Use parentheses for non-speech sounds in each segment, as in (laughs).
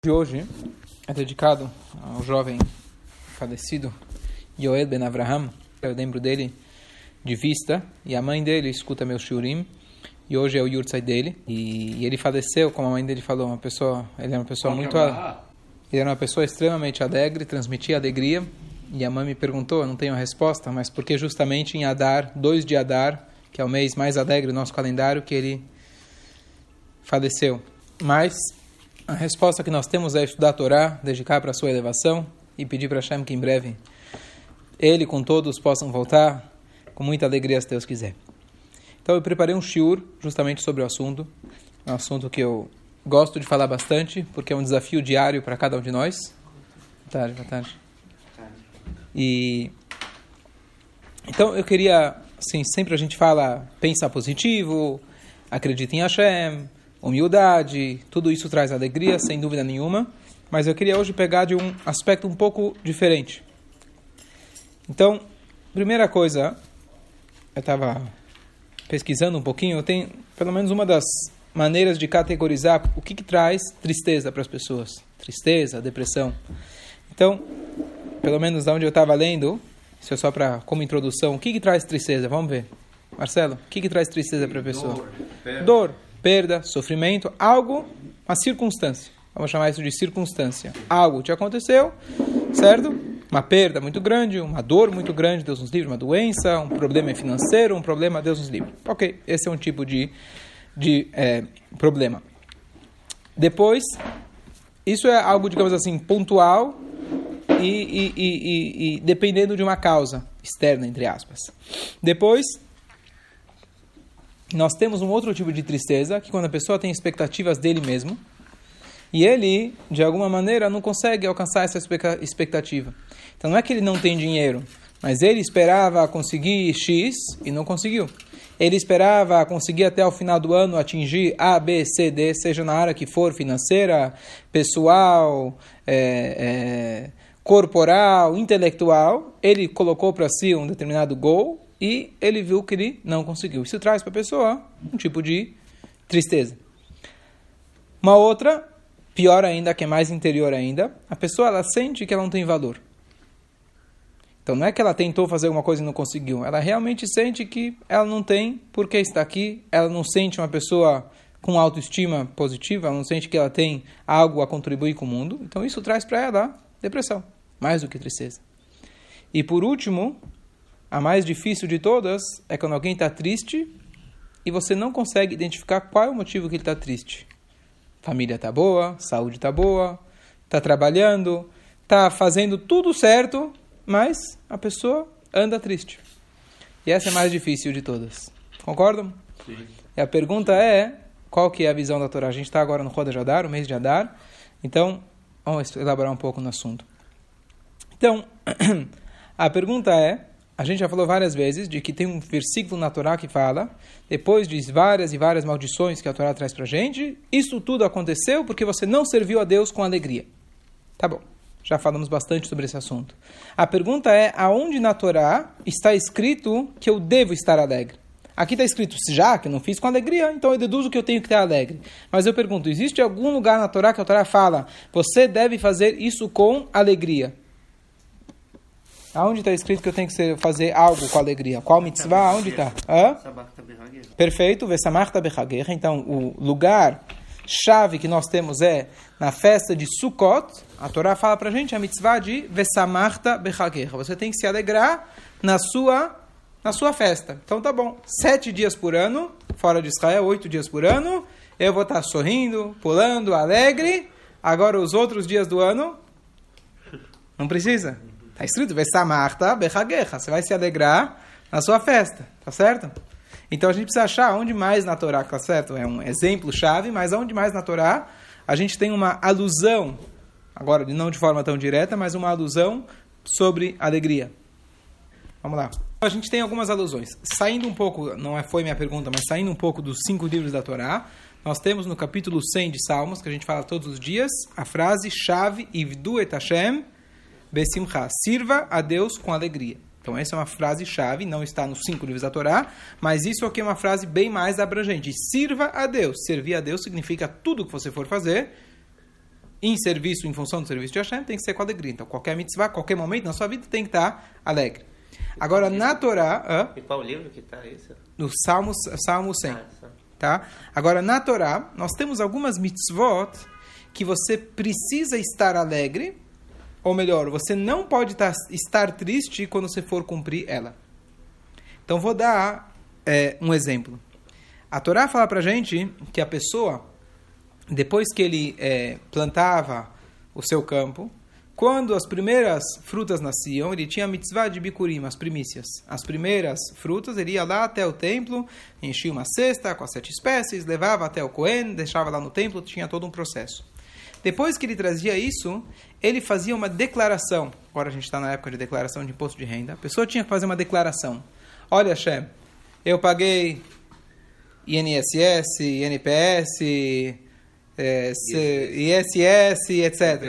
de hoje é dedicado ao jovem falecido Yoel Ben Avraham. Eu lembro dele de vista e a mãe dele escuta meu shurim e hoje é o yurtzai dele e, ele faleceu, como a mãe dele falou, uma pessoa, ele era uma pessoa muito a, ele era uma pessoa extremamente alegre, transmitia alegria e a mãe me perguntou, eu não tenho a resposta, mas porque justamente em Adar, 2 de Adar, que é o mês mais alegre do nosso calendário, que ele faleceu. Mas a resposta que nós temos é estudar a Torá, dedicar para a sua elevação e pedir para Hashem que em breve ele com todos possam voltar com muita alegria, se Deus quiser. Então eu preparei um shiur justamente sobre o assunto, um assunto que eu gosto de falar bastante, porque é um desafio diário para cada um de nós. Boa tarde, boa tarde. E então eu queria, assim, sempre a gente fala, pensa positivo, acredita em Hashem, humildade, tudo isso traz alegria, sem dúvida nenhuma. Mas eu queria hoje pegar de um aspecto um pouco diferente. Então, primeira coisa, eu estava pesquisando um pouquinho, eu tenho pelo menos uma das maneiras de categorizar o que, que traz tristeza para as pessoas. Tristeza, depressão. Então, pelo menos da onde eu estava lendo, isso é só para como introdução, o que, que traz tristeza? Vamos ver. Marcelo, o que, que traz tristeza para a pessoa? Dor, Dor perda, sofrimento, algo, uma circunstância. Vamos chamar isso de circunstância. Algo te aconteceu, certo? Uma perda muito grande, uma dor muito grande, Deus nos livre, uma doença, um problema financeiro, um problema, Deus nos livre. Ok, esse é um tipo de, de é, problema. Depois, isso é algo, digamos assim, pontual e, e, e, e dependendo de uma causa externa, entre aspas. Depois, nós temos um outro tipo de tristeza, que quando a pessoa tem expectativas dele mesmo, e ele, de alguma maneira, não consegue alcançar essa expectativa. Então não é que ele não tem dinheiro, mas ele esperava conseguir X e não conseguiu. Ele esperava conseguir até o final do ano atingir A, B, C, D, seja na área que for, financeira, pessoal, é, é, corporal, intelectual. Ele colocou para si um determinado gol e ele viu que ele não conseguiu. Isso traz para a pessoa um tipo de tristeza. Uma outra, pior ainda, que é mais interior ainda, a pessoa ela sente que ela não tem valor. Então não é que ela tentou fazer alguma coisa e não conseguiu, ela realmente sente que ela não tem porque está aqui, ela não sente uma pessoa com autoestima positiva, ela não sente que ela tem algo a contribuir com o mundo. Então isso traz para ela depressão, mais do que tristeza. E por último, a mais difícil de todas é quando alguém está triste e você não consegue identificar qual é o motivo que ele está triste. Família está boa, saúde está boa, está trabalhando, está fazendo tudo certo, mas a pessoa anda triste. E essa é a mais difícil de todas. Concordam? Sim. E a pergunta é, qual que é a visão da Torá? A gente está agora no Roda de Adar, o mês de Adar. Então, vamos elaborar um pouco no assunto. Então, (clears throat) a pergunta é, a gente já falou várias vezes de que tem um versículo na Torá que fala, depois de várias e várias maldições que a Torá traz para gente, isso tudo aconteceu porque você não serviu a Deus com alegria. Tá bom, já falamos bastante sobre esse assunto. A pergunta é, aonde na Torá está escrito que eu devo estar alegre? Aqui está escrito, já que eu não fiz com alegria, então eu deduzo que eu tenho que estar alegre. Mas eu pergunto, existe algum lugar na Torá que a Torá fala, você deve fazer isso com alegria? Aonde está escrito que eu tenho que fazer algo com alegria? Qual mitzvah? Aonde está? Perfeito. Vesamarta bechaguerra. Então, o lugar chave que nós temos é na festa de Sukkot. A Torá fala para a gente a mitzvah de Vesamarta bechaguerra. Você tem que se alegrar na sua na sua festa. Então, tá bom. Sete dias por ano, fora de Israel, oito dias por ano. Eu vou estar sorrindo, pulando, alegre. Agora, os outros dias do ano, não precisa. Está escrito. Você vai se alegrar na sua festa, tá certo? Então a gente precisa achar onde mais na Torá, tá certo? É um exemplo chave, mas onde mais na Torá a gente tem uma alusão, agora não de forma tão direta, mas uma alusão sobre alegria. Vamos lá. A gente tem algumas alusões. Saindo um pouco, não é, foi minha pergunta, mas saindo um pouco dos cinco livros da Torá, nós temos no capítulo 100 de Salmos, que a gente fala todos os dias, a frase chave Ivdu et Hashem Besimcha, sirva a Deus com alegria. Então essa é uma frase chave, não está nos cinco livros da Torá, mas isso aqui é uma frase bem mais abrangente. Sirva a Deus. Servir a Deus significa tudo que você for fazer, em serviço, em função do serviço de Hashem, tem que ser com alegria. Então, qualquer mitzvah, qualquer momento na sua vida tem que estar alegre. Agora, na Torá... Hã? E qual livro que está isso? No Salmo, Salmo 100. Ah. Tá? Agora, na Torá, nós temos algumas mitzvot que você precisa estar alegre, ou melhor, você não pode estar triste quando você for cumprir ela. Então, vou dar é, um exemplo. A Torá fala pra gente que a pessoa, depois que ele é, plantava o seu campo, quando as primeiras frutas nasciam, ele tinha a mitzvah de bikurim, as primícias. As primeiras frutas, ele ia lá até o templo, enchia uma cesta com as sete espécies, levava até o Cohen, deixava lá no templo, tinha todo um processo. Depois que ele trazia isso, ele fazia uma declaração. Agora a gente está na época de declaração de imposto de renda. A pessoa tinha que fazer uma declaração. Olha, Shem, eu paguei INSS, INPS, é, ISS, etc.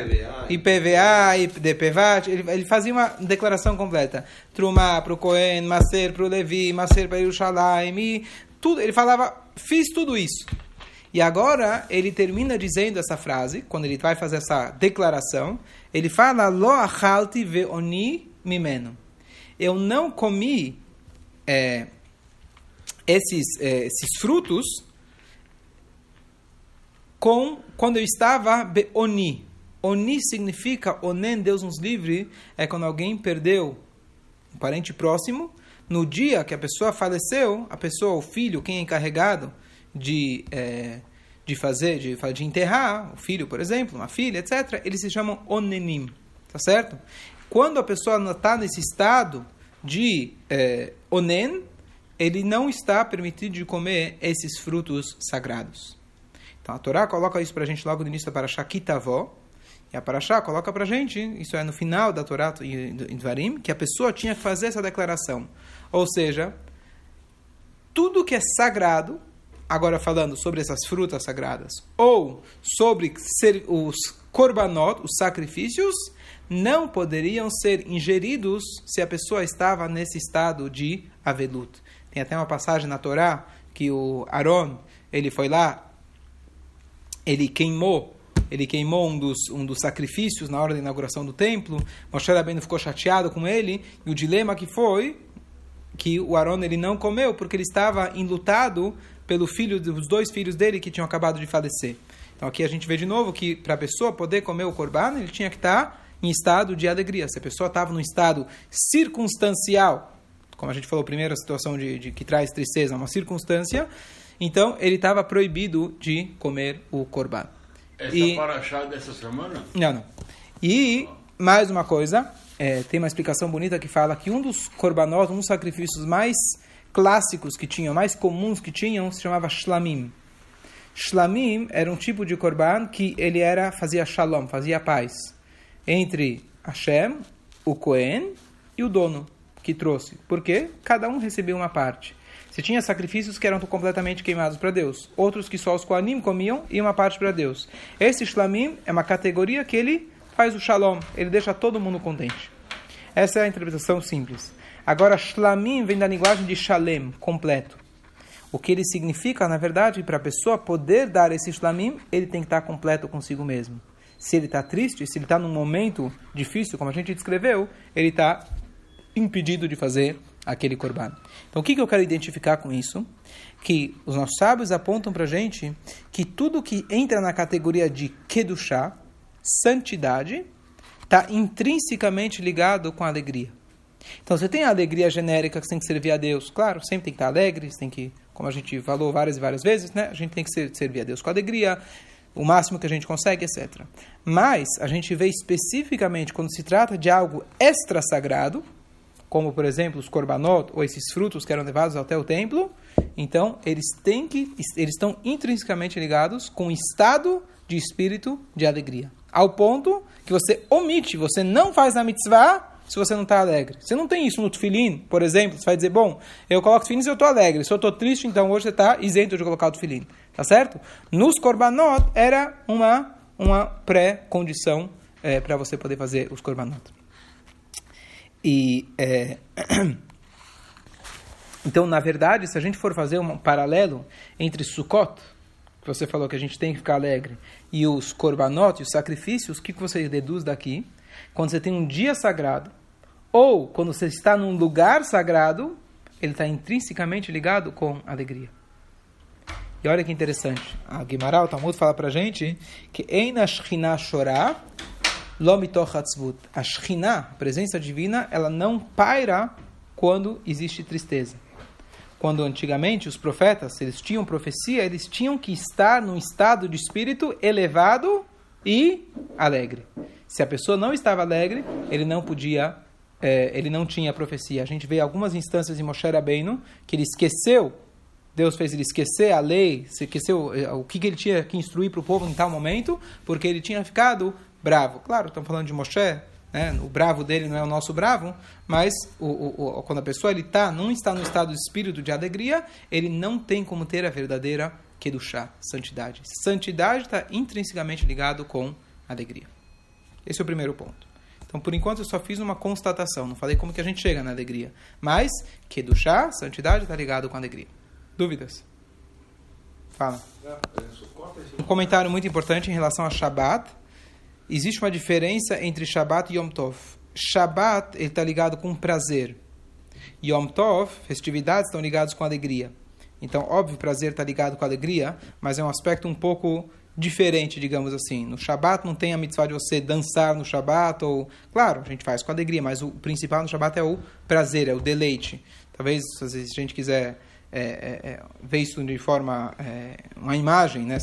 IPVA, IPDPVAT, ele, ele fazia uma declaração completa. Trumá para o Cohen, Maser para o Levi, Maser para Yerushalayim, e tudo. Ele falava, fiz tudo isso. E agora ele termina dizendo essa frase, quando ele vai fazer essa declaração, ele fala, Lo achalti ve'oni mimeno. Eu não comi é, esses, é, esses frutos com quando eu estava beoni. Oni significa onen, Deus nos livre, é quando alguém perdeu um parente próximo. No dia que a pessoa faleceu, a pessoa, o filho, quem é encarregado de, é, de fazer, de, de enterrar, o filho, por exemplo, uma filha, etc., eles se chamam onenim, tá certo? Quando a pessoa está nesse estado de é, onen, ele não está permitido de comer esses frutos sagrados. Então a Torá coloca isso para a gente logo no início da Parashá Kitavó. E a Parashá coloca para a gente, isso é no final da Torá em Dvarim, que a pessoa tinha que fazer essa declaração. Ou seja, tudo que é sagrado, agora falando sobre essas frutas sagradas, ou sobre os korbanot, os sacrifícios, não poderiam ser ingeridos se a pessoa estava nesse estado de avelut. Tem até uma passagem na Torá que o Aaron, ele foi lá ele queimou ele queimou um dos, um dos sacrifícios na hora da inauguração do templo. Moshe Rabbeinu ficou chateado com ele. E o dilema que foi que o Aaron ele não comeu porque ele estava enlutado pelo filho dos dois filhos dele que tinham acabado de falecer. Então aqui a gente vê de novo que para a pessoa poder comer o corban, ele tinha que estar em estado de alegria. Se a pessoa estava num estado circunstancial, como a gente falou, primeiro a situação de, de que traz tristeza, uma circunstância, então ele estava proibido de comer o corban. Essa E- paraxá dessa semana? Não, não. E mais uma coisa, é, tem uma explicação bonita que fala que um dos korbanot, um dos sacrifícios mais clássicos que tinham, mais comuns que tinham, se chamava shlamim. Shlamim era um tipo de korban que ele era fazia shalom, fazia paz entre Hashem, o Cohen e o dono que trouxe. Porque cada um recebeu uma parte. Você tinha sacrifícios que eram completamente queimados para Deus, outros que só os Koanim comiam e uma parte para Deus. Esse Shlamim é uma categoria que ele faz o Shalom, ele deixa todo mundo contente. Essa é a interpretação simples. Agora, Shlamim vem da linguagem de Shalem, completo. O que ele significa, na verdade, para a pessoa poder dar esse Shlamim, ele tem que estar completo consigo mesmo. Se ele está triste, se ele está num momento difícil, como a gente descreveu, ele está impedido de fazer aquele corban. Então, o que, que eu quero identificar com isso? Que os nossos sábios apontam para a gente que tudo que entra na categoria de Kedushá, santidade, está intrinsecamente ligado com a alegria. Então, você tem a alegria genérica que você tem que servir a Deus. Claro, sempre tem que estar alegre, tem que, como a gente falou várias e várias vezes, né? a gente tem que ser- servir a Deus com alegria, o máximo que a gente consegue, etc. Mas a gente vê especificamente quando se trata de algo extra sagrado, como por exemplo os korbanot ou esses frutos que eram levados até o templo, então eles têm que eles estão intrinsecamente ligados com o estado de espírito de alegria, ao ponto que você omite, você não faz a mitzvah se você não está alegre. Você não tem isso no tefilim, por exemplo, você vai dizer, bom, eu coloco tefilim se eu estou alegre, se eu estou triste, então hoje você está isento de colocar o tefilim, tá certo? Nos korbanot era uma uma pré-condição é, para você poder fazer os korbanot. E é, (clears throat) então, na verdade, se a gente for fazer um paralelo entre Sukkot, você falou que a gente tem que ficar alegre, e os korbanot, os sacrifícios, o que você deduz daqui? Quando você tem um dia sagrado, ou quando você está num lugar sagrado, ele está intrinsecamente ligado com alegria. E olha que interessante. A Guimarães, o Talmud, fala para a gente que Eina Shechina Shorah Lomitochatzvut. A Shechina, a presença divina, ela não paira quando existe tristeza. Quando antigamente os profetas, eles tinham profecia, eles tinham que estar num estado de espírito elevado e alegre. Se a pessoa não estava alegre, ele não podia, é, ele não tinha profecia. A gente vê algumas instâncias em Moshe Rabbeinu que ele esqueceu Deus fez ele esquecer a lei, esqueceu eh, o que, ele tinha que instruir para o povo em tal momento, porque ele tinha ficado bravo. Claro, estamos falando de Moshe, né? o bravo dele não é o nosso bravo, mas o, o, o, quando a pessoa ele tá, não está no estado de espírito de alegria, ele não tem como ter a verdadeira Kedushá, santidade. Santidade está intrinsecamente ligado com alegria. Esse é o primeiro ponto. Então, por enquanto, eu só fiz uma constatação, não falei como que a gente chega na alegria. Mas, Kedushá, santidade, está ligado com alegria. Dúvidas? Fala. Um comentário muito importante em relação a Shabat. Existe uma diferença entre Shabat e Yom Tov. Shabat está ligado com prazer. Yom Tov, festividades, estão ligados com alegria. Então, óbvio, prazer está ligado com alegria, mas é um aspecto um pouco diferente, digamos assim. No Shabat não tem a mitzvah de você dançar no Shabat, ou... Claro, a gente faz com alegria, mas o principal no Shabat é o prazer, é o deleite. Talvez, se a gente quiser é, é, é, ver isso de forma é, uma imagem, né?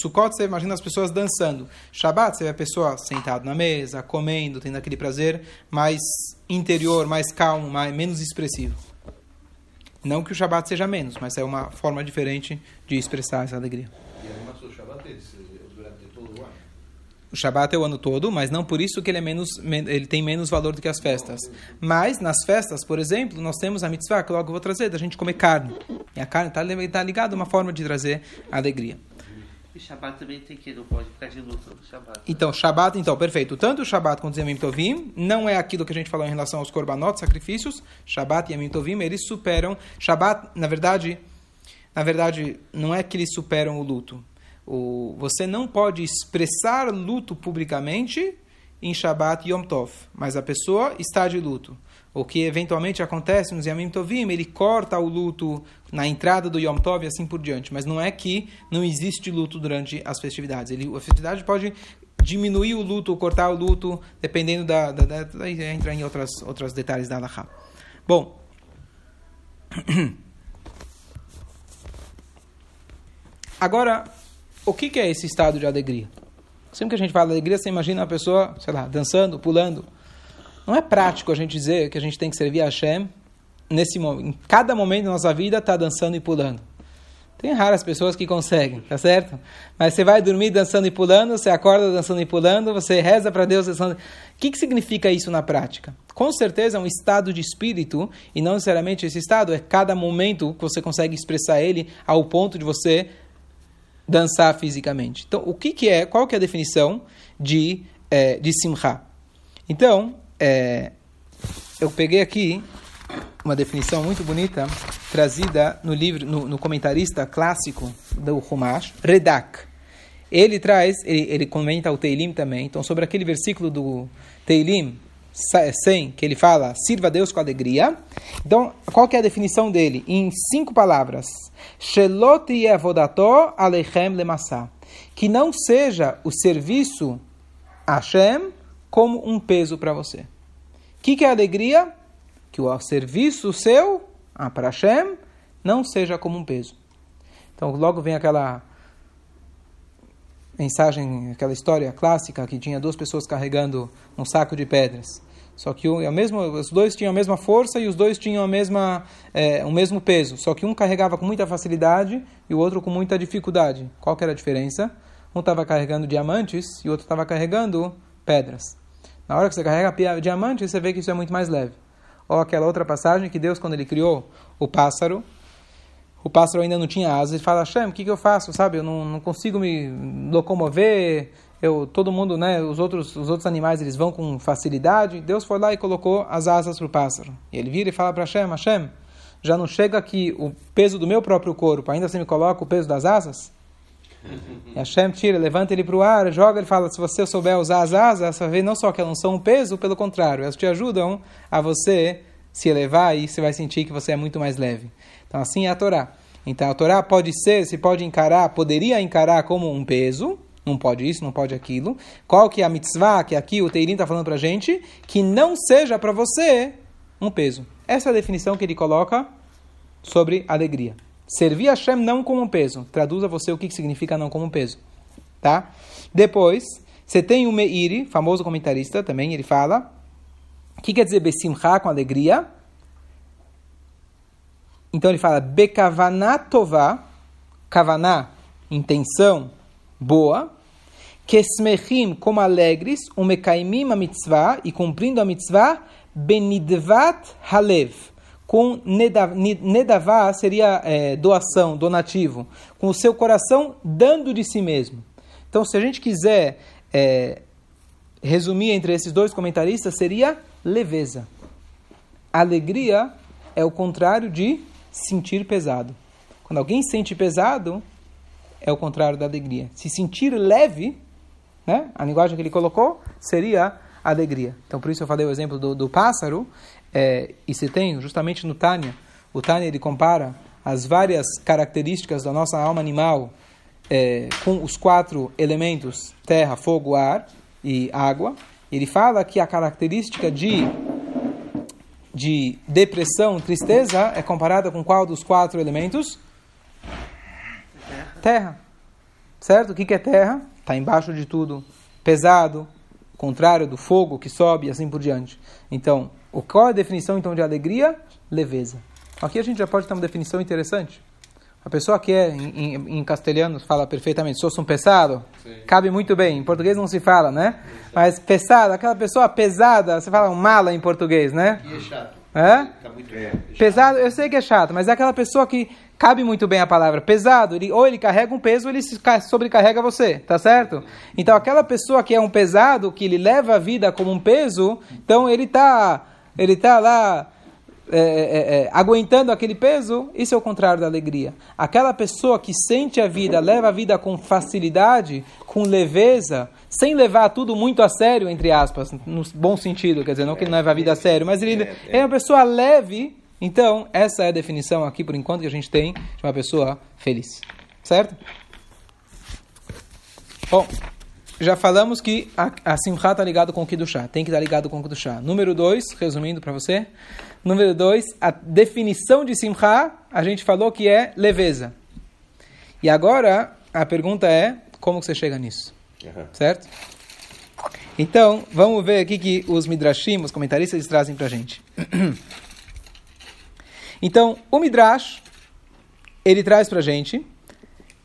Sukkot você imagina as pessoas dançando. Shabbat você vê a pessoa sentada na mesa, comendo, tendo aquele prazer mais interior, mais calmo, mais menos expressivo. Não que o Shabbat seja menos, mas é uma forma diferente de expressar essa alegria. E a Shabbat durante todo o ano. O Shabat é o ano todo, mas não por isso que ele, é menos, ele tem menos valor do que as festas. Mas nas festas, por exemplo, nós temos a mitzvah, que logo eu vou trazer, da gente comer carne. E a carne está tá ligada a uma forma de trazer alegria. E Shabat também tem que, não pode ficar de luto. Né? Então, Shabat, então, perfeito. Tanto o Shabat quanto o Yamim Tovim não é aquilo que a gente falou em relação aos korbanot, sacrifícios. Shabat e Yamim Tovim, eles superam. Shabat, na verdade, na verdade, não é que eles superam o luto o, você não pode expressar luto publicamente em Shabbat Yom Tov, mas a pessoa está de luto. O que eventualmente acontece nos Yamim Tovim, ele corta o luto na entrada do Yom Tov e assim por diante. Mas não é que não existe luto durante as festividades. Ele, a festividade pode diminuir o luto, cortar o luto, dependendo da. da, da, da entra em outras, outros detalhes da Alaha. Bom. (clears throat) Agora, o que, que é esse estado de alegria? Sempre que a gente fala alegria, você imagina a pessoa, sei lá, dançando, pulando. Não é prático a gente dizer que a gente tem que servir a Hashem nesse em cada momento da nossa vida está dançando e pulando. Tem raras pessoas que conseguem, tá certo? Mas você vai dormir dançando e pulando, você acorda dançando e pulando, você reza para Deus dançando. O que, que significa isso na prática? Com certeza é um estado de espírito, e não necessariamente esse estado é cada momento que você consegue expressar ele ao ponto de você dançar fisicamente. Então, o que, que é, qual que é a definição de, é, de simcha? Então, é, eu peguei aqui uma definição muito bonita, trazida no livro, no, no comentarista clássico do Humash, Redak. Ele traz, ele, ele comenta o Teilim também, então sobre aquele versículo do Teilim, 100, que ele fala, sirva a Deus com alegria. Então, qual que é a definição dele? Em cinco palavras. alechem lemassa. Que não seja o serviço a Hashem como um peso para você. O que, que é alegria? Que o serviço seu ah, para Hashem não seja como um peso. Então, logo vem aquela mensagem, aquela história clássica que tinha duas pessoas carregando um saco de pedras. Só que o, é mesmo, os dois tinham a mesma força e os dois tinham a mesma, é, o mesmo peso. Só que um carregava com muita facilidade e o outro com muita dificuldade. Qual que era a diferença? Um estava carregando diamantes e o outro estava carregando pedras. Na hora que você carrega diamantes, você vê que isso é muito mais leve. Ou aquela outra passagem que Deus, quando ele criou o pássaro, o pássaro ainda não tinha asas, ele fala, Hashem, o que, que eu faço? Sabe, eu não, não consigo me locomover, eu, todo mundo, né, os outros, os outros animais, eles vão com facilidade. Deus foi lá e colocou as asas para o pássaro. E ele vira e fala para Hashem, Hashem, já não chega aqui o peso do meu próprio corpo, ainda você me coloca o peso das asas? (laughs) E Hashem tira, levanta ele para o ar, joga, ele fala, se você souber usar as asas, você vai ver não só que elas não são um peso, pelo contrário, elas te ajudam a você se elevar e você vai sentir que você é muito mais leve. Então assim é a Torá. Então a Torá pode ser, se pode encarar, poderia encarar como um peso, não pode isso, não pode aquilo. Qual que é a mitzvah que aqui o Teirim está falando para a gente? Que não seja para você um peso. Essa é a definição que ele coloca sobre alegria. Servir a Hashem não como um peso. Traduza você o que significa não como um peso. Tá? Depois, você tem o Meiri, famoso comentarista também, ele fala. O que quer dizer besimcha com alegria? Então ele fala bekavaná tová, kavaná, intenção boa, kesmechim, como alegres, umekaimim a mitzvah, e cumprindo a mitzvah, benidvat halev com nedavá seria é, doação, donativo, com o seu coração dando de si mesmo. Então, se a gente quiser é, resumir entre esses dois comentaristas, seria leveza. Alegria é o contrário de sentir pesado. Quando alguém sente pesado, é o contrário da alegria. Se sentir leve, né, a linguagem que ele colocou, seria alegria. Então, por isso eu falei o exemplo do, do pássaro. É, e se tem, justamente no Tânia, o Tânia ele compara as várias características da nossa alma animal é, com os quatro elementos terra, fogo, ar e água. Ele fala que a característica de, de depressão, tristeza, é comparada com qual dos quatro elementos? Terra. Certo? O que é terra? Está embaixo de tudo. Pesado, contrário do fogo que sobe e assim por diante. Então, o, qual é a definição então de alegria? Leveza. Aqui a gente já pode ter uma definição interessante. A pessoa que é em, em, em castelhano fala perfeitamente, sou um pesado, Sim. cabe muito bem. Em português não se fala, né? Sim. Mas pesado, aquela pessoa pesada, você fala um mala em português, né? E é chato. É? é pesado, eu sei que é chato, mas é aquela pessoa que cabe muito bem a palavra pesado, ele, ou ele carrega um peso ou ele sobrecarrega você, tá certo? Então aquela pessoa que é um pesado, que ele leva a vida como um peso, então ele está ele está lá é, é, é, aguentando aquele peso, isso é o contrário da alegria. Aquela pessoa que sente a vida, leva a vida com facilidade, com leveza, sem levar tudo muito a sério, entre aspas, no bom sentido, quer dizer, não que ele não leva a vida a sério, mas ele é uma pessoa leve. Então, essa é a definição aqui, por enquanto, que a gente tem de uma pessoa feliz. Certo? Bom já falamos que a, a Simcha está ligado com o Kiddushá, tem que estar tá ligado com o Kiddushá. Número dois, resumindo para você. Número dois, a definição de Simcha, a gente falou que é leveza. E agora, a pergunta é, como você chega nisso? Uhum. Certo? Então, vamos ver aqui que os Midrashim, os comentaristas, trazem para a gente. (clears throat) então, o Midrash, ele traz para a gente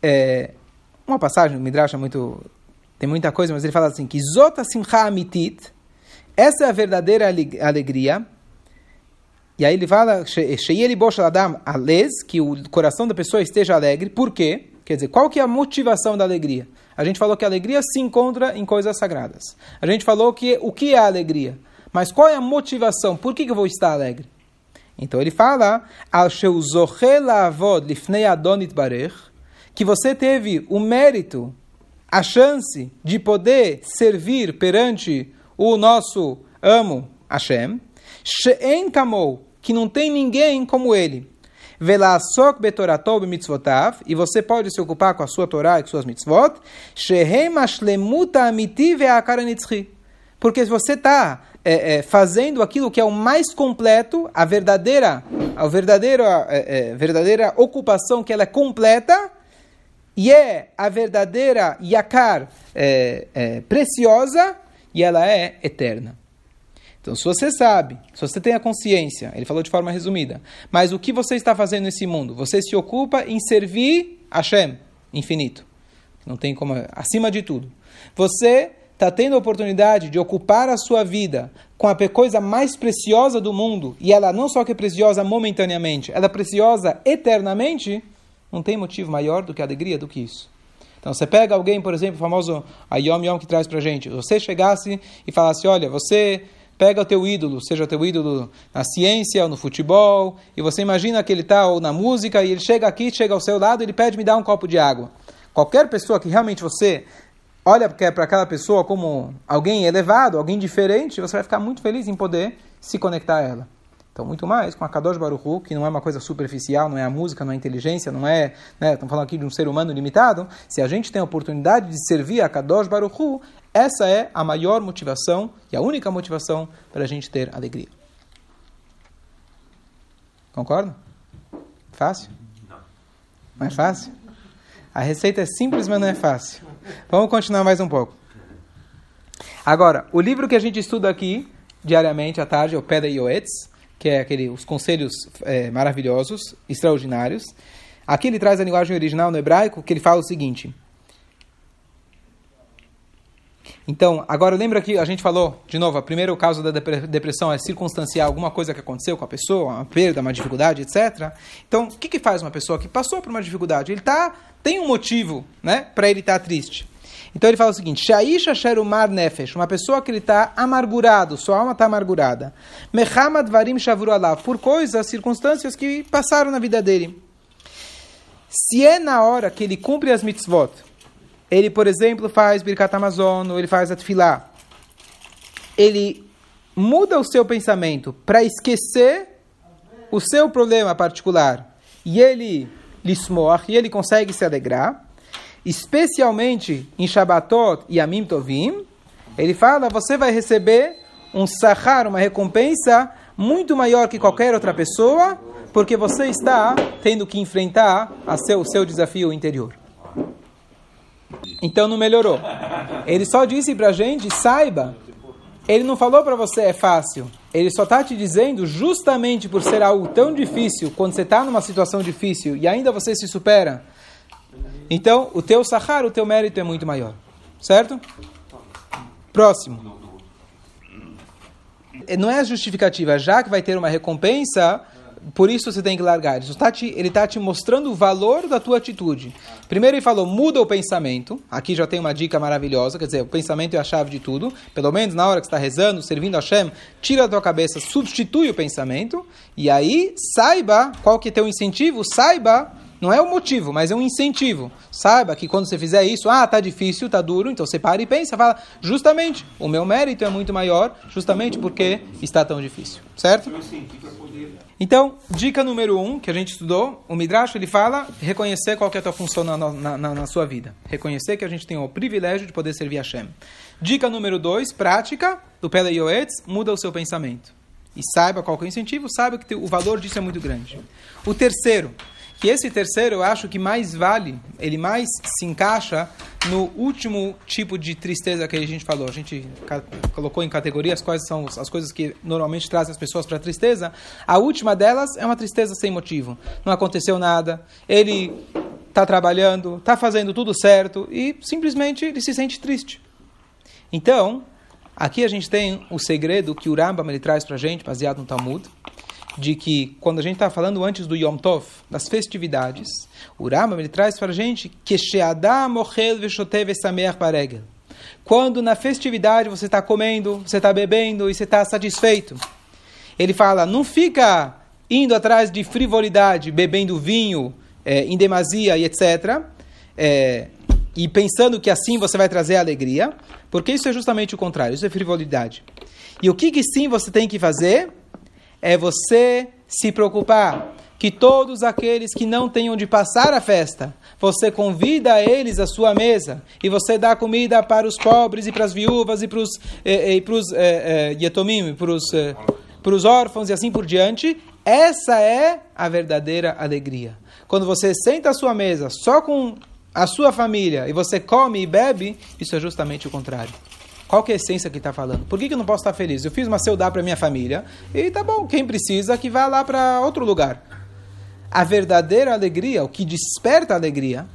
é, uma passagem, o Midrash é muito tem muita coisa, mas ele fala assim, que Zota Simcha Amitit, essa é a verdadeira alegria. E aí ele fala, que o coração da pessoa esteja alegre. Por quê? Quer dizer, qual que é a motivação da alegria? A gente falou que a alegria se encontra em coisas sagradas. A gente falou que o que é a alegria? Mas qual é a motivação? Por que, que eu vou estar alegre? Então ele fala, que você teve o mérito a chance de poder servir perante o nosso amo Hashem, que não tem ninguém como ele. Velasok betoratov mitzvotav, e você pode se ocupar com a sua Torá e com suas mitzvot, Shehem ashlemuta amiti ve'akaranitzchi. Porque se você está é, é, fazendo aquilo que é o mais completo, a verdadeira, a verdadeira, é, é verdadeira ocupação que ela é completa, e é a verdadeira yakar é, é, preciosa e ela é eterna. Então, se você sabe, se você tem a consciência, ele falou de forma resumida, mas o que você está fazendo nesse mundo? Você se ocupa em servir Hashem, infinito. Não tem como, acima de tudo. Você está tendo a oportunidade de ocupar a sua vida com a coisa mais preciosa do mundo, e ela não só que é preciosa momentaneamente, ela é preciosa eternamente, não tem motivo maior do que alegria do que isso. Então, você pega alguém, por exemplo, o famoso Ayom Yom que traz para gente. Você chegasse e falasse, olha, você pega o teu ídolo, seja o teu ídolo na ciência ou no futebol, e você imagina que ele está ou na música, e ele chega aqui, chega ao seu lado, ele pede me dar um copo de água. Qualquer pessoa que realmente você olha para aquela pessoa como alguém elevado, alguém diferente, você vai ficar muito feliz em poder se conectar a ela. Então, muito mais com a Kadosh Baruch que não é uma coisa superficial, não é a música, não é a inteligência, não é... Né, estamos falando aqui de um ser humano limitado. Se a gente tem a oportunidade de servir a Kadosh Baruch essa é a maior motivação e a única motivação para a gente ter alegria. Concorda? Fácil? Não. Não é fácil? A receita é simples, mas não é fácil. Vamos continuar mais um pouco. Agora, o livro que a gente estuda aqui diariamente à tarde é o Peda Yoetz, que é aquele, os conselhos é, maravilhosos, extraordinários. Aqui ele traz a linguagem original no hebraico, que ele fala o seguinte. Então, agora lembra que a gente falou, de novo, primeiro causa da depressão é circunstancial, alguma coisa que aconteceu com a pessoa, uma perda, uma dificuldade, etc. Então, o que, que faz uma pessoa que passou por uma dificuldade? Ele tá, tem um motivo né, para ele estar tá triste. Então ele fala o seguinte: Shaisha Nefesh, uma pessoa que ele está amargurado, sua alma está amargurada. Mehamad Varim Shavuralav, por coisas, circunstâncias que passaram na vida dele. Se é na hora que ele cumpre as mitzvot, ele, por exemplo, faz Birkat Amazon, ou ele faz Atfilá, ele muda o seu pensamento para esquecer o seu problema particular. E ele lismor, e ele consegue se alegrar. Especialmente em Shabbatot e Amim Tovim, ele fala, você vai receber um sahar, uma recompensa muito maior que qualquer outra pessoa, porque você está tendo que enfrentar seu, o seu desafio interior. Então não melhorou. Ele só disse para a gente, saiba, ele não falou para você é fácil. Ele só está te dizendo, justamente por ser algo tão difícil, quando você está numa situação difícil e ainda você se supera, então, o teu sahar, o teu mérito é muito maior. Certo? Próximo. Não é justificativa, já que vai ter uma recompensa, por isso você tem que largar. Ele está te, tá te mostrando o valor da tua atitude. Primeiro ele falou, muda o pensamento. Aqui já tem uma dica maravilhosa, quer dizer, o pensamento é a chave de tudo. Pelo menos na hora que está rezando, servindo a Hashem, tira da tua cabeça, substitui o pensamento. E aí, saiba qual que é teu incentivo, saiba não é o motivo, mas é um incentivo. Saiba que quando você fizer isso, ah, tá difícil, tá duro, então você para e pensa, fala, justamente, o meu mérito é muito maior, justamente porque está tão difícil. Certo? Então, dica número um que a gente estudou, o Midrash ele fala reconhecer qual é a tua função na, na, na, na sua vida. Reconhecer que a gente tem o privilégio de poder servir a Hashem. Dica número dois, prática do Pele Yoetz, muda o seu pensamento. E saiba qual é o incentivo, saiba que o valor disso é muito grande. O terceiro, que esse terceiro eu acho que mais vale, ele mais se encaixa no último tipo de tristeza que a gente falou. A gente colocou em categorias quais são as coisas que normalmente trazem as pessoas para tristeza. A última delas é uma tristeza sem motivo. Não aconteceu nada, ele está trabalhando, está fazendo tudo certo e simplesmente ele se sente triste. Então, aqui a gente tem o segredo que o Rambam ele traz para a gente, baseado no Talmud de que quando a gente está falando antes do Yom Tov, das festividades, o Rambam ele traz para a gente que quando na festividade você está comendo, você está bebendo e você está satisfeito. Ele fala, não fica indo atrás de frivolidade, bebendo vinho é, em demasia e etc. É, e pensando que assim você vai trazer alegria, porque isso é justamente o contrário, isso é frivolidade. E o que, que sim você tem que fazer? É você se preocupar que todos aqueles que não tenham de passar a festa, você convida eles à sua mesa e você dá comida para os pobres e para as viúvas e para os eh, eh, para os yetomim, para os para os órfãos e assim por diante. Essa é a verdadeira alegria. Quando você senta à sua mesa só com a sua família e você come e bebe, isso é justamente o contrário. Qual que é a essência que está falando? Por que, que eu não posso estar feliz? Eu fiz uma seudá para minha família e tá bom, quem precisa que vá lá para outro lugar. A verdadeira alegria, o que desperta a alegria,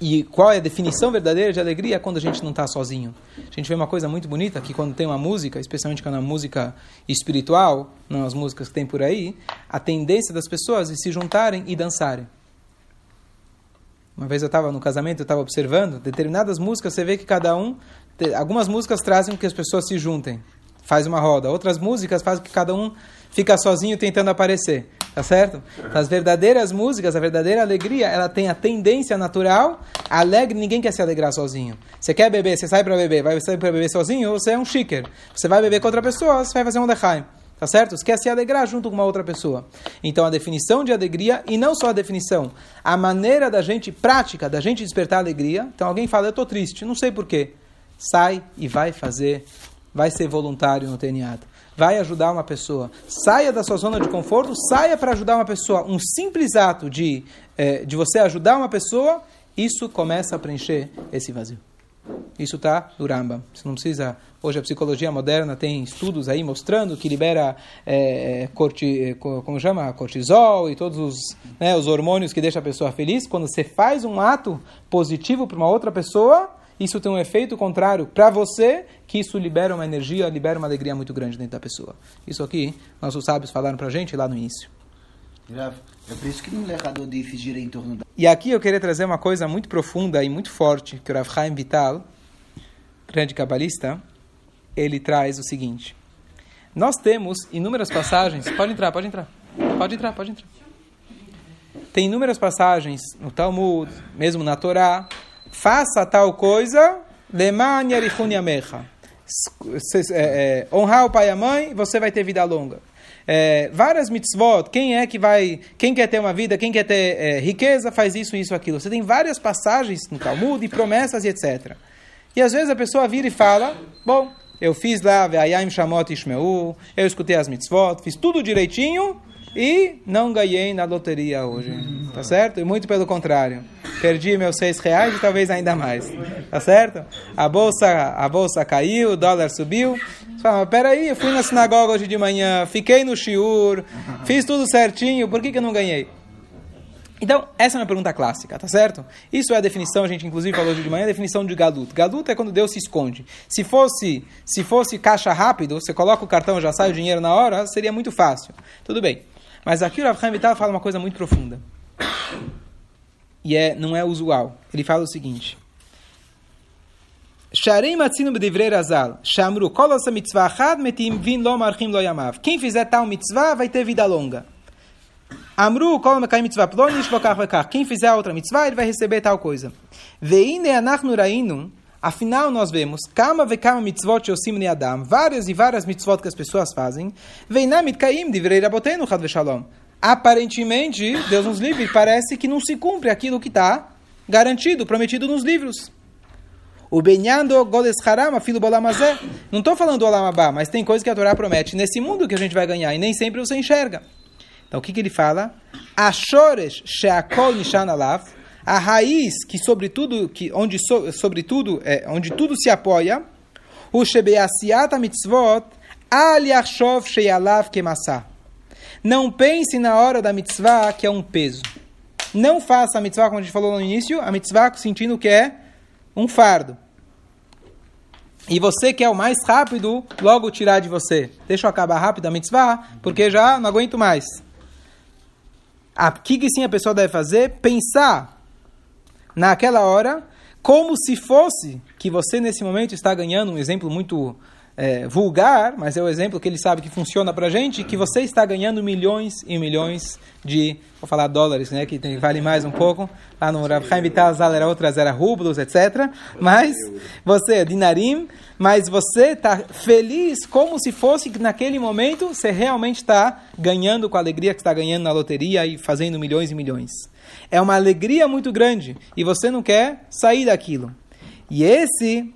e qual é a definição verdadeira de alegria é quando a gente não está sozinho. A gente vê uma coisa muito bonita que quando tem uma música, especialmente quando é uma música espiritual, não as músicas que tem por aí, a tendência das pessoas é se juntarem e dançarem. Uma vez eu estava no casamento, eu estava observando, determinadas músicas, você vê que cada um algumas músicas trazem que as pessoas se juntem. faz uma roda. Outras músicas fazem que cada um fica sozinho tentando aparecer. Tá certo? As verdadeiras músicas, a verdadeira alegria, ela tem a tendência natural. Alegre, ninguém quer se alegrar sozinho. Você quer beber, você sai para beber, vai sair para beber sozinho, você é um chiquer. Você vai beber com outra pessoa, você vai fazer um lechaim. Tá certo? Você quer se alegrar junto com uma outra pessoa. Então a definição de alegria, e não só a definição, a maneira da gente, prática, da gente despertar alegria. Então alguém fala, eu estou triste, não sei porquê. Sai e vai fazer, vai ser voluntário no TNAT. Vai ajudar uma pessoa. Saia da sua zona de conforto, saia para ajudar uma pessoa. Um simples ato de, eh, de você ajudar uma pessoa, isso começa a preencher esse vazio. Isso está no Rambam. Você não precisa. Hoje a psicologia moderna tem estudos aí mostrando que libera é, corti, como chama cortisol e todos os, né, os hormônios que deixam a pessoa feliz. Quando você faz um ato positivo para uma outra pessoa, isso tem um efeito contrário para você, que isso libera uma energia, libera uma alegria muito grande dentro da pessoa. Isso aqui nossos sábios falaram para a gente lá no início. É por isso que no Lechador disse gira em torno da... E aqui eu queria trazer uma coisa muito profunda e muito forte que o Rav Chaim Vital, grande cabalista, ele traz o seguinte. Nós temos inúmeras passagens... Pode entrar, pode entrar. Pode entrar, pode entrar. Tem inúmeras passagens no Talmud, mesmo na Torá. Faça tal coisa, leman yamecha. É, honrar o pai e a mãe, você vai ter vida longa é, várias mitzvot, quem é que vai, quem quer ter uma vida, quem quer ter é, riqueza, faz isso, isso, aquilo. Você tem várias passagens no Talmud e promessas e etc. E às vezes a pessoa vira e fala, bom, eu fiz lá, eu escutei as mitzvot, fiz tudo direitinho, e não ganhei na loteria hoje. Tá certo? E muito pelo contrário. Perdi meus seis reais e talvez ainda mais. Tá certo? A bolsa, a bolsa caiu, o dólar subiu. Você fala, mas peraí, eu fui na sinagoga hoje de manhã, fiquei no shiur, fiz tudo certinho, por que, que eu não ganhei? Então, essa é uma pergunta clássica, tá certo? Isso é a definição, a gente inclusive falou hoje de manhã, a definição de galuto. Galuto é quando Deus se esconde. Se fosse, se fosse caixa rápido, você coloca o cartão já sai o dinheiro na hora, seria muito fácil. Tudo bem. Mas aqui o Rav Chaim Vital fala uma coisa muito profunda. E é, não é usual. Ele fala o seguinte. Quem fizer tal mitzvah vai ter vida longa. Quem fizer outra mitzvah, ele vai receber tal coisa. Veine anachnu rainu Afinal, nós vemos kama ve kama mitzvot yosim adam, várias e várias mitzvot que as pessoas fazem, veinamit kaim divrei rabotenu chad shalom. Aparentemente, Deus nos livre, parece que não se cumpre aquilo que está garantido, prometido nos livros. O Benyando Godes Harama, filho Bolamazé. Não estou falando do Olamabá, mas tem coisa que a Torá promete nesse mundo que a gente vai ganhar e nem sempre você enxerga. Então o que, que ele fala? Ashores Sheakol Nishan Alaf a raiz que sobretudo que onde so, sobretudo é, onde tudo se apoia o shebeasiata mitzvot al yachshov sheyalav kemasa. Não pense na hora da mitzvah que é um peso. Não faça a mitzvah como a gente falou no início a mitzvah sentindo que é um fardo. E você quer o mais rápido logo tirar de você. Deixa eu acabar rápido a mitzvah porque já não aguento mais. O que, que sim a pessoa deve fazer? Pensar naquela hora, como se fosse que você nesse momento está ganhando um exemplo muito é, vulgar, mas é o exemplo que ele sabe que funciona para gente, que você está ganhando milhões e milhões de, vou falar dólares, né, que tem, vale mais um pouco, lá no Rav Chaim Vital era outras, era rublos, etc. Mas você, é dinarim, mas você está feliz como se fosse que naquele momento você realmente está ganhando com a alegria que está ganhando na loteria e fazendo milhões e milhões. É uma alegria muito grande e você não quer sair daquilo. E esse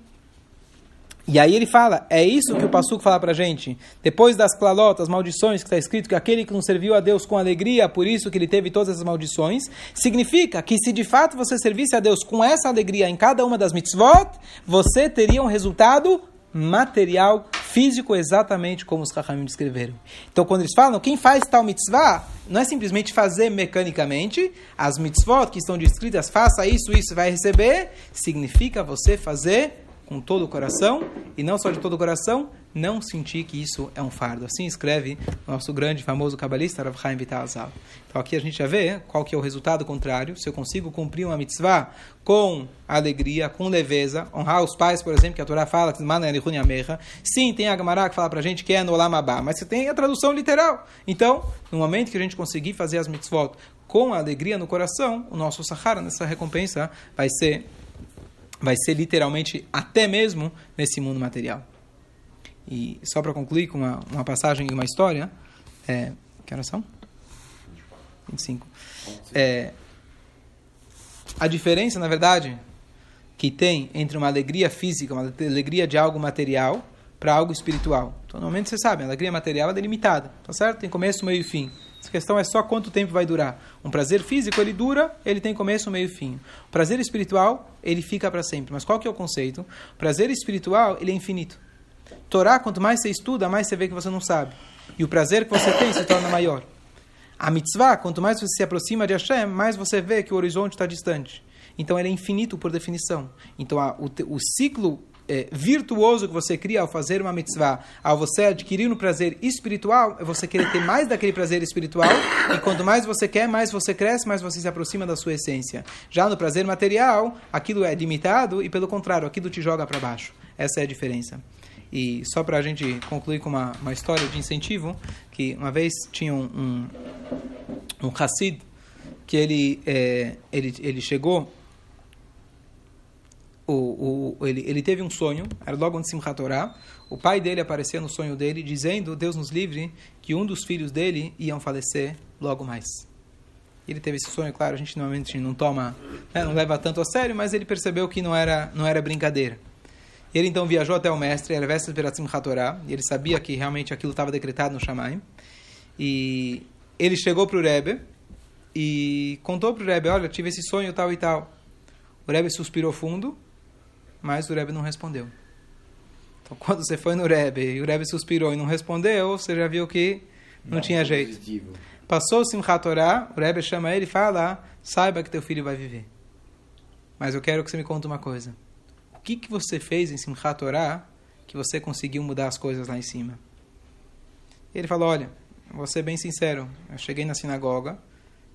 e aí ele fala, é isso que o Passuco fala pra gente. Depois das clalotas, maldições, que está escrito que aquele que não serviu a Deus com alegria, por isso que ele teve todas essas maldições, significa que se de fato você servisse a Deus com essa alegria em cada uma das mitzvot, você teria um resultado material, físico, exatamente como os Rahamim descreveram. Então, quando eles falam, quem faz tal mitzvah, não é simplesmente fazer mecanicamente, as mitzvot que estão descritas, faça isso, isso, vai receber, significa você fazer com todo o coração, e não só de todo o coração, não sentir que isso é um fardo. Assim escreve nosso grande, famoso cabalista Rav Chaim Vital Azal. Então aqui a gente já vê qual que é o resultado contrário. Se eu consigo cumprir uma mitzvah com alegria, com leveza, honrar os pais, por exemplo, que a Torá fala, sim, tem a Gemara que fala pra gente que é no Olamabá, mas você tem a tradução literal. Então, no momento que a gente conseguir fazer as mitzvot com alegria no coração, o nosso Sahara, nessa recompensa, vai ser vai ser literalmente até mesmo nesse mundo material. E só para concluir com uma, uma passagem e uma história, é, que horas são? 25. É, a diferença, na verdade, que tem entre uma alegria física, uma alegria de algo material, para algo espiritual. Então, normalmente você sabe, a alegria material é delimitada, tá certo? Tem começo, meio e fim. A questão é só quanto tempo vai durar. Um prazer físico, ele dura, ele tem começo, meio e fim. O prazer espiritual, ele fica para sempre. Mas qual que é o conceito? O prazer espiritual, ele é infinito. Torá, quanto mais você estuda, mais você vê que você não sabe. E o prazer que você tem se torna maior. A mitzvah, quanto mais você se aproxima de Hashem, mais você vê que o horizonte está distante. Então ele é infinito por definição. Então a, o, o ciclo é, virtuoso que você cria ao fazer uma mitzvah, ao você adquirir um prazer espiritual, é você querer ter mais daquele prazer espiritual, e quanto mais você quer, mais você cresce, mais você se aproxima da sua essência. Já no prazer material, aquilo é limitado e, pelo contrário, aquilo te joga para baixo. Essa é a diferença. E só para a gente concluir com uma, uma história de incentivo, que uma vez tinha um, um, um Hassid, que ele, é, ele, ele chegou o, o, ele, ele teve um sonho, era logo antes de Simchat Torah, o pai dele apareceu no sonho dele dizendo, Deus nos livre, que um dos filhos dele iam falecer logo mais. Ele teve esse sonho, claro, a gente normalmente não toma, né, não leva tanto a sério, mas ele percebeu que não era, não era brincadeira. Ele então viajou até o mestre, e ele sabia que realmente aquilo estava decretado no Shamaim. E ele chegou para o Rebbe e contou para o Rebbe, olha, tive esse sonho tal e tal. O Rebbe suspirou fundo mas o Rebbe não respondeu. Então, (laughs) quando você foi no Rebbe e o Rebbe suspirou e não respondeu, você já viu que não, não tinha jeito. Positivo. Passou o Simchat Torah, o Rebbe chama ele e fala, saiba que teu filho vai viver. Mas eu quero que você me conte uma coisa. Que, que você fez em Simchat Torah que você conseguiu mudar as coisas lá em cima? Ele falou, olha, vou ser bem sincero, eu cheguei na sinagoga,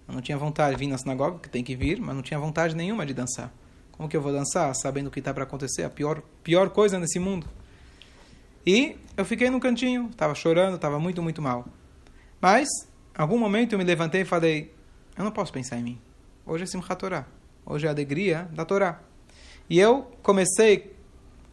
eu não tinha vontade de vir na sinagoga, que tem que vir, mas não tinha vontade nenhuma de dançar. Como que eu vou dançar sabendo o que está para acontecer? A pior, pior coisa nesse mundo. E eu fiquei no cantinho, estava chorando, estava muito, muito mal. Mas, em algum momento eu me levantei e falei: Eu não posso pensar em mim. Hoje é Simchat Torah. Hoje é a alegria da Torá. E eu comecei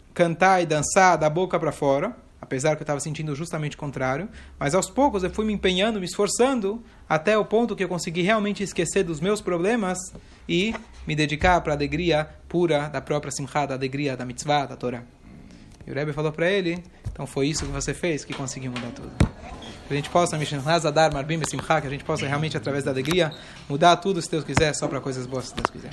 a cantar e dançar da boca para fora, apesar que eu estava sentindo justamente o contrário. Mas aos poucos eu fui me empenhando, me esforçando, até o ponto que eu consegui realmente esquecer dos meus problemas e me dedicar para a alegria pura da própria simcha, da alegria da mitzvah, da Torá. E o Rebbe falou para ele, então foi isso que você fez que conseguiu mudar tudo. Que a gente possa, Dar, Marbim, Simcha, que a gente possa realmente, através da alegria, mudar tudo, se Deus quiser, só para coisas boas, se Deus quiser.